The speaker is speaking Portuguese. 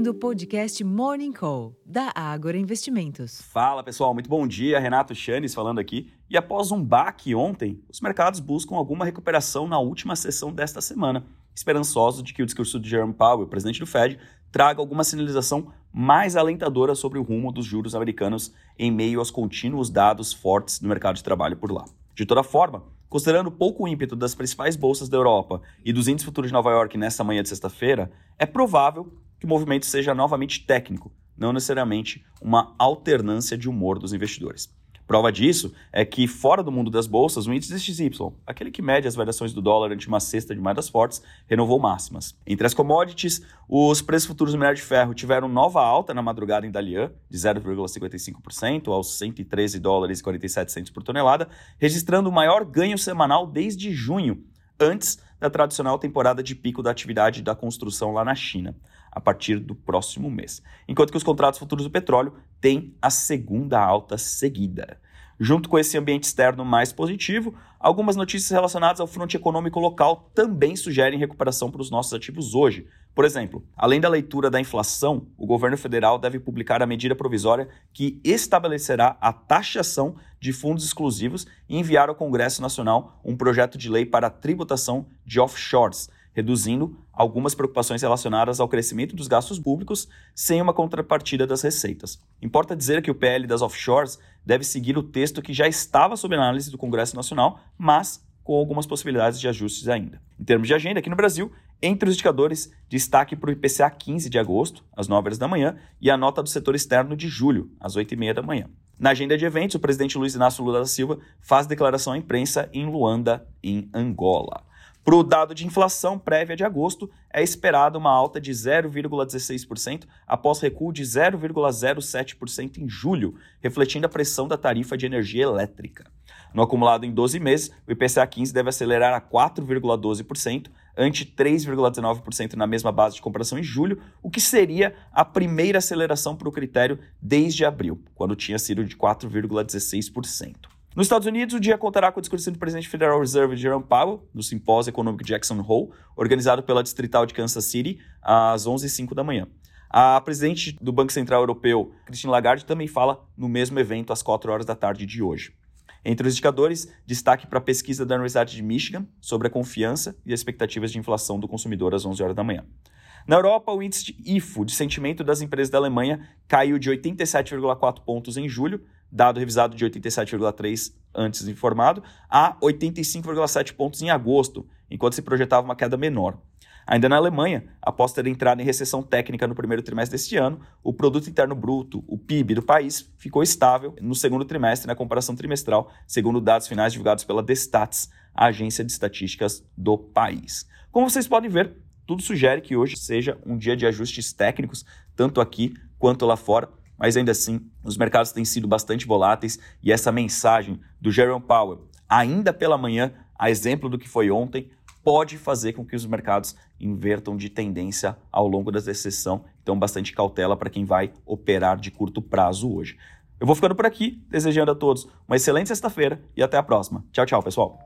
ouvindo o podcast Morning Call, da Ágora Investimentos. Fala pessoal, muito bom dia. Renato Chanes falando aqui. E após um baque ontem, os mercados buscam alguma recuperação na última sessão desta semana, esperançosos de que o discurso de Jerome Powell, presidente do Fed, traga alguma sinalização mais alentadora sobre o rumo dos juros americanos em meio aos contínuos dados fortes do mercado de trabalho por lá. De toda forma, considerando pouco ímpeto das principais bolsas da Europa e dos índices futuros de Nova York nesta manhã de sexta-feira, é provável que o movimento seja novamente técnico, não necessariamente uma alternância de humor dos investidores. Prova disso é que, fora do mundo das bolsas, o índice XY, aquele que mede as variações do dólar ante uma cesta de moedas fortes, renovou máximas. Entre as commodities, os preços futuros do minério de ferro tiveram nova alta na madrugada em Dalian, de 0,55% aos 113 dólares e 47 por tonelada, registrando o maior ganho semanal desde junho, antes da tradicional temporada de pico da atividade da construção lá na China, a partir do próximo mês. Enquanto que os contratos futuros do petróleo têm a segunda alta seguida. Junto com esse ambiente externo mais positivo, algumas notícias relacionadas ao fronte econômico local também sugerem recuperação para os nossos ativos hoje. Por exemplo, além da leitura da inflação, o governo federal deve publicar a medida provisória que estabelecerá a taxação de fundos exclusivos e enviar ao Congresso Nacional um projeto de lei para a tributação de offshores reduzindo algumas preocupações relacionadas ao crescimento dos gastos públicos sem uma contrapartida das receitas. Importa dizer que o PL das offshores deve seguir o texto que já estava sob análise do Congresso Nacional, mas com algumas possibilidades de ajustes ainda. Em termos de agenda, aqui no Brasil, entre os indicadores, destaque para o IPCA 15 de agosto, às 9 horas da manhã, e a nota do setor externo de julho, às 8 e meia da manhã. Na agenda de eventos, o presidente Luiz Inácio Lula da Silva faz declaração à imprensa em Luanda, em Angola. Para o dado de inflação prévia de agosto, é esperada uma alta de 0,16% após recuo de 0,07% em julho, refletindo a pressão da tarifa de energia elétrica. No acumulado em 12 meses, o IPCA 15 deve acelerar a 4,12%, ante 3,19% na mesma base de comparação em julho, o que seria a primeira aceleração para o critério desde abril, quando tinha sido de 4,16%. Nos Estados Unidos, o dia contará com a discussão do presidente Federal Reserve Jerome Powell, no simpósio econômico Jackson Hole, organizado pela Distrital de Kansas City, às 11h05 da manhã. A presidente do Banco Central Europeu, Christine Lagarde, também fala no mesmo evento às 4 horas da tarde de hoje. Entre os indicadores, destaque para a pesquisa da Universidade de Michigan sobre a confiança e as expectativas de inflação do consumidor às 11 horas da manhã. Na Europa, o índice de IFO, de sentimento das empresas da Alemanha, caiu de 87,4 pontos em julho dado revisado de 87,3 antes informado, a 85,7 pontos em agosto, enquanto se projetava uma queda menor. Ainda na Alemanha, após ter entrado em recessão técnica no primeiro trimestre deste ano, o produto interno bruto, o PIB do país, ficou estável no segundo trimestre na comparação trimestral, segundo dados finais divulgados pela Destats, a agência de estatísticas do país. Como vocês podem ver, tudo sugere que hoje seja um dia de ajustes técnicos, tanto aqui quanto lá fora, mas ainda assim, os mercados têm sido bastante voláteis e essa mensagem do Jerome Powell, ainda pela manhã, a exemplo do que foi ontem, pode fazer com que os mercados invertam de tendência ao longo da sessão. Então, bastante cautela para quem vai operar de curto prazo hoje. Eu vou ficando por aqui, desejando a todos uma excelente sexta-feira e até a próxima. Tchau, tchau, pessoal.